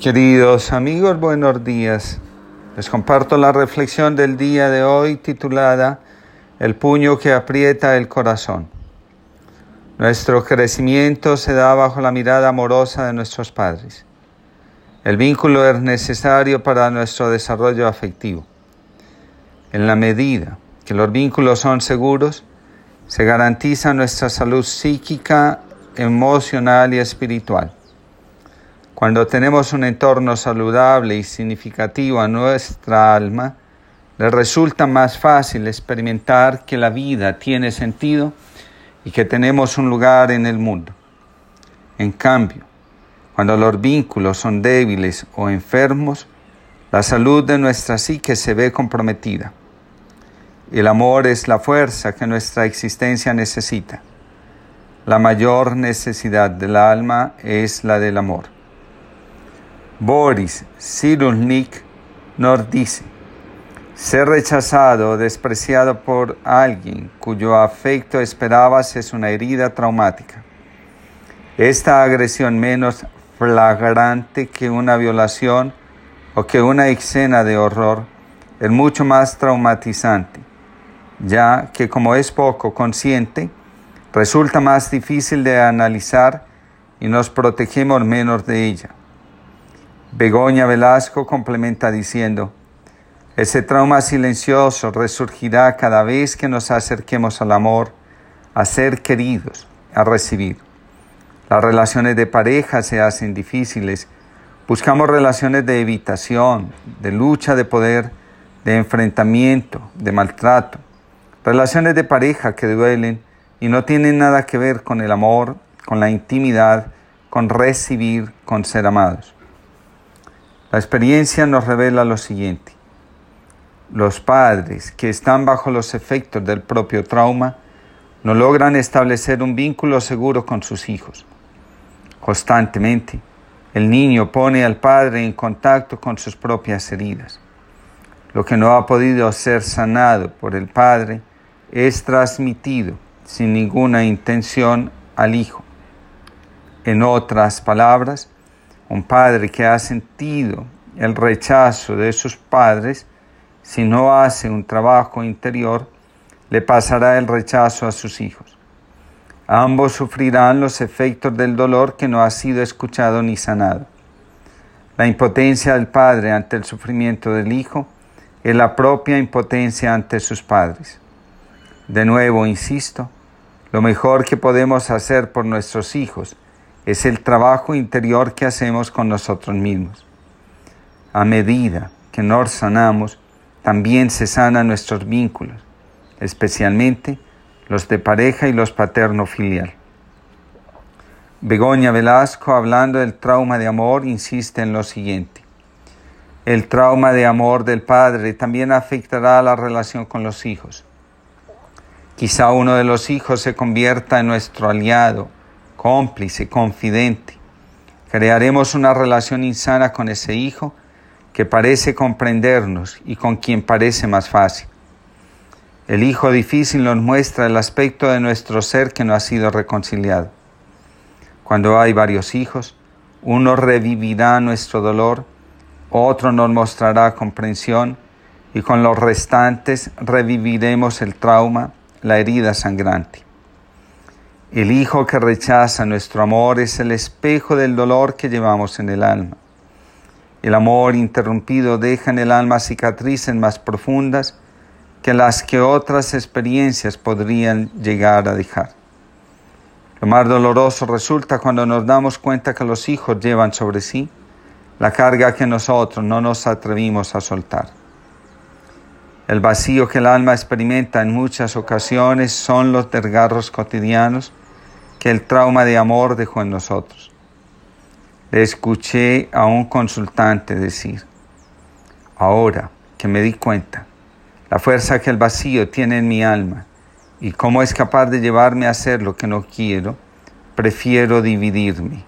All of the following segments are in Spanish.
Queridos amigos, buenos días. Les comparto la reflexión del día de hoy titulada El puño que aprieta el corazón. Nuestro crecimiento se da bajo la mirada amorosa de nuestros padres. El vínculo es necesario para nuestro desarrollo afectivo. En la medida que los vínculos son seguros, se garantiza nuestra salud psíquica, emocional y espiritual. Cuando tenemos un entorno saludable y significativo a nuestra alma, le resulta más fácil experimentar que la vida tiene sentido y que tenemos un lugar en el mundo. En cambio, cuando los vínculos son débiles o enfermos, la salud de nuestra psique se ve comprometida. El amor es la fuerza que nuestra existencia necesita. La mayor necesidad del alma es la del amor. Boris Cyrulnik nos dice, ser rechazado o despreciado por alguien cuyo afecto esperabas es una herida traumática. Esta agresión menos flagrante que una violación o que una escena de horror es mucho más traumatizante, ya que como es poco consciente, resulta más difícil de analizar y nos protegemos menos de ella. Begoña Velasco complementa diciendo, ese trauma silencioso resurgirá cada vez que nos acerquemos al amor, a ser queridos, a recibir. Las relaciones de pareja se hacen difíciles. Buscamos relaciones de evitación, de lucha de poder, de enfrentamiento, de maltrato. Relaciones de pareja que duelen y no tienen nada que ver con el amor, con la intimidad, con recibir, con ser amados. La experiencia nos revela lo siguiente. Los padres que están bajo los efectos del propio trauma no logran establecer un vínculo seguro con sus hijos. Constantemente, el niño pone al padre en contacto con sus propias heridas. Lo que no ha podido ser sanado por el padre es transmitido sin ninguna intención al hijo. En otras palabras, un padre que ha sentido el rechazo de sus padres, si no hace un trabajo interior, le pasará el rechazo a sus hijos. Ambos sufrirán los efectos del dolor que no ha sido escuchado ni sanado. La impotencia del padre ante el sufrimiento del hijo es la propia impotencia ante sus padres. De nuevo, insisto, lo mejor que podemos hacer por nuestros hijos es el trabajo interior que hacemos con nosotros mismos. A medida que nos sanamos, también se sanan nuestros vínculos, especialmente los de pareja y los paterno-filial. Begoña Velasco, hablando del trauma de amor, insiste en lo siguiente. El trauma de amor del padre también afectará la relación con los hijos. Quizá uno de los hijos se convierta en nuestro aliado cómplice, confidente. Crearemos una relación insana con ese hijo que parece comprendernos y con quien parece más fácil. El hijo difícil nos muestra el aspecto de nuestro ser que no ha sido reconciliado. Cuando hay varios hijos, uno revivirá nuestro dolor, otro nos mostrará comprensión y con los restantes reviviremos el trauma, la herida sangrante. El hijo que rechaza nuestro amor es el espejo del dolor que llevamos en el alma. El amor interrumpido deja en el alma cicatrices más profundas que las que otras experiencias podrían llegar a dejar. Lo más doloroso resulta cuando nos damos cuenta que los hijos llevan sobre sí la carga que nosotros no nos atrevimos a soltar. El vacío que el alma experimenta en muchas ocasiones son los desgarros cotidianos que el trauma de amor dejó en nosotros. Le escuché a un consultante decir, ahora que me di cuenta, la fuerza que el vacío tiene en mi alma y cómo es capaz de llevarme a hacer lo que no quiero, prefiero dividirme.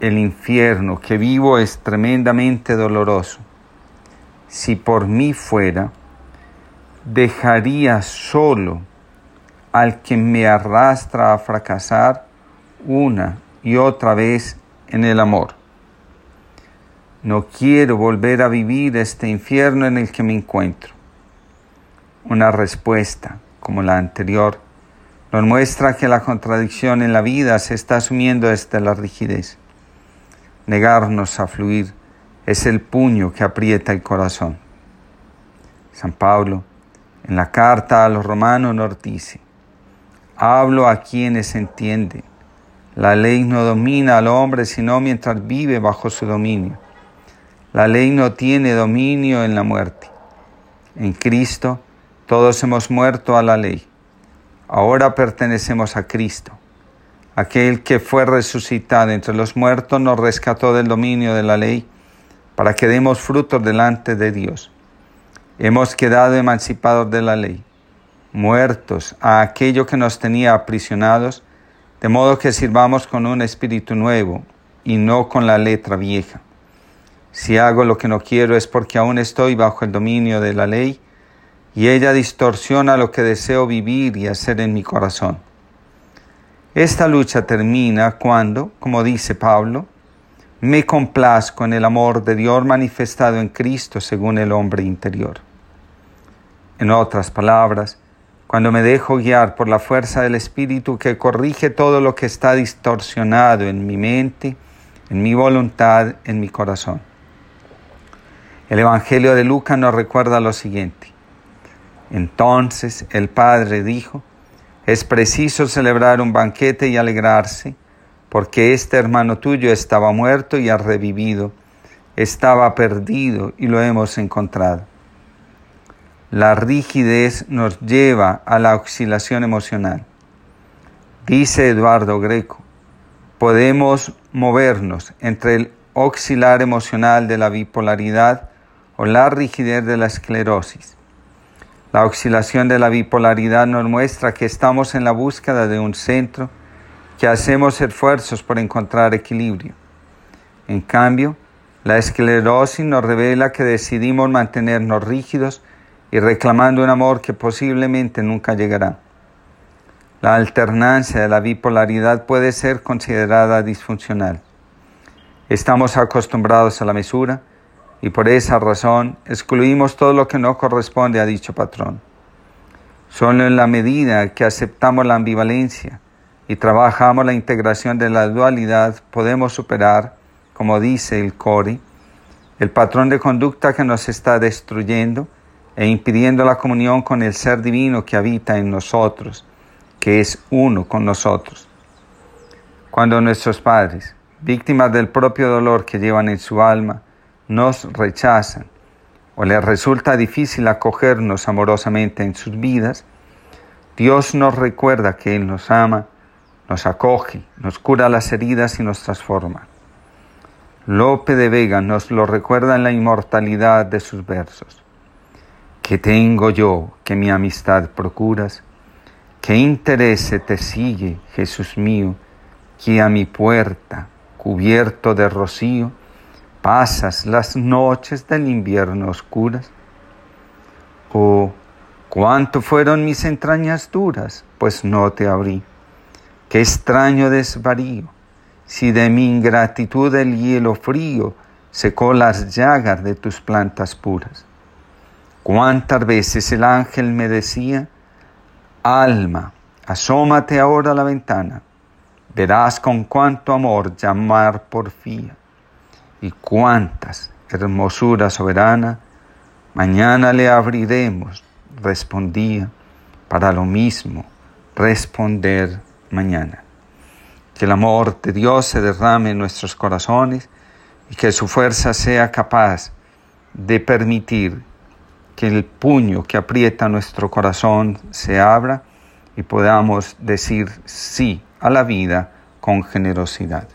El infierno que vivo es tremendamente doloroso si por mí fuera, dejaría solo al que me arrastra a fracasar una y otra vez en el amor. No quiero volver a vivir este infierno en el que me encuentro. Una respuesta, como la anterior, nos muestra que la contradicción en la vida se está asumiendo desde la rigidez. Negarnos a fluir es el puño que aprieta el corazón. San Pablo, en la carta a los romanos, nos dice, hablo a quienes entienden. La ley no domina al hombre sino mientras vive bajo su dominio. La ley no tiene dominio en la muerte. En Cristo todos hemos muerto a la ley. Ahora pertenecemos a Cristo. Aquel que fue resucitado entre los muertos nos rescató del dominio de la ley para que demos frutos delante de Dios. Hemos quedado emancipados de la ley, muertos a aquello que nos tenía aprisionados, de modo que sirvamos con un espíritu nuevo y no con la letra vieja. Si hago lo que no quiero es porque aún estoy bajo el dominio de la ley y ella distorsiona lo que deseo vivir y hacer en mi corazón. Esta lucha termina cuando, como dice Pablo, me complazco en el amor de Dios manifestado en Cristo según el hombre interior. En otras palabras, cuando me dejo guiar por la fuerza del Espíritu que corrige todo lo que está distorsionado en mi mente, en mi voluntad, en mi corazón. El Evangelio de Lucas nos recuerda lo siguiente. Entonces el Padre dijo, es preciso celebrar un banquete y alegrarse, porque este hermano tuyo estaba muerto y ha revivido, estaba perdido y lo hemos encontrado. La rigidez nos lleva a la oscilación emocional. Dice Eduardo Greco, podemos movernos entre el oscilar emocional de la bipolaridad o la rigidez de la esclerosis. La oscilación de la bipolaridad nos muestra que estamos en la búsqueda de un centro, que hacemos esfuerzos por encontrar equilibrio. En cambio, la esclerosis nos revela que decidimos mantenernos rígidos y reclamando un amor que posiblemente nunca llegará. La alternancia de la bipolaridad puede ser considerada disfuncional. Estamos acostumbrados a la mesura y por esa razón excluimos todo lo que no corresponde a dicho patrón. Solo en la medida que aceptamos la ambivalencia y trabajamos la integración de la dualidad podemos superar, como dice el Cori, el patrón de conducta que nos está destruyendo e impidiendo la comunión con el ser divino que habita en nosotros, que es uno con nosotros. Cuando nuestros padres, víctimas del propio dolor que llevan en su alma, nos rechazan o les resulta difícil acogernos amorosamente en sus vidas, Dios nos recuerda que Él nos ama, nos acoge, nos cura las heridas y nos transforma. Lope de Vega nos lo recuerda en la inmortalidad de sus versos. ¿Qué tengo yo que mi amistad procuras? ¿Qué interés te sigue, Jesús mío, que a mi puerta, cubierto de rocío, pasas las noches del invierno oscuras? Oh, cuánto fueron mis entrañas duras, pues no te abrí. Qué extraño desvarío, si de mi ingratitud el hielo frío secó las llagas de tus plantas puras. Cuántas veces el ángel me decía, alma, asómate ahora a la ventana, verás con cuánto amor llamar porfía. Y cuántas hermosura soberana, mañana le abriremos, respondía, para lo mismo responder mañana. Que el amor de Dios se derrame en nuestros corazones y que su fuerza sea capaz de permitir que el puño que aprieta nuestro corazón se abra y podamos decir sí a la vida con generosidad.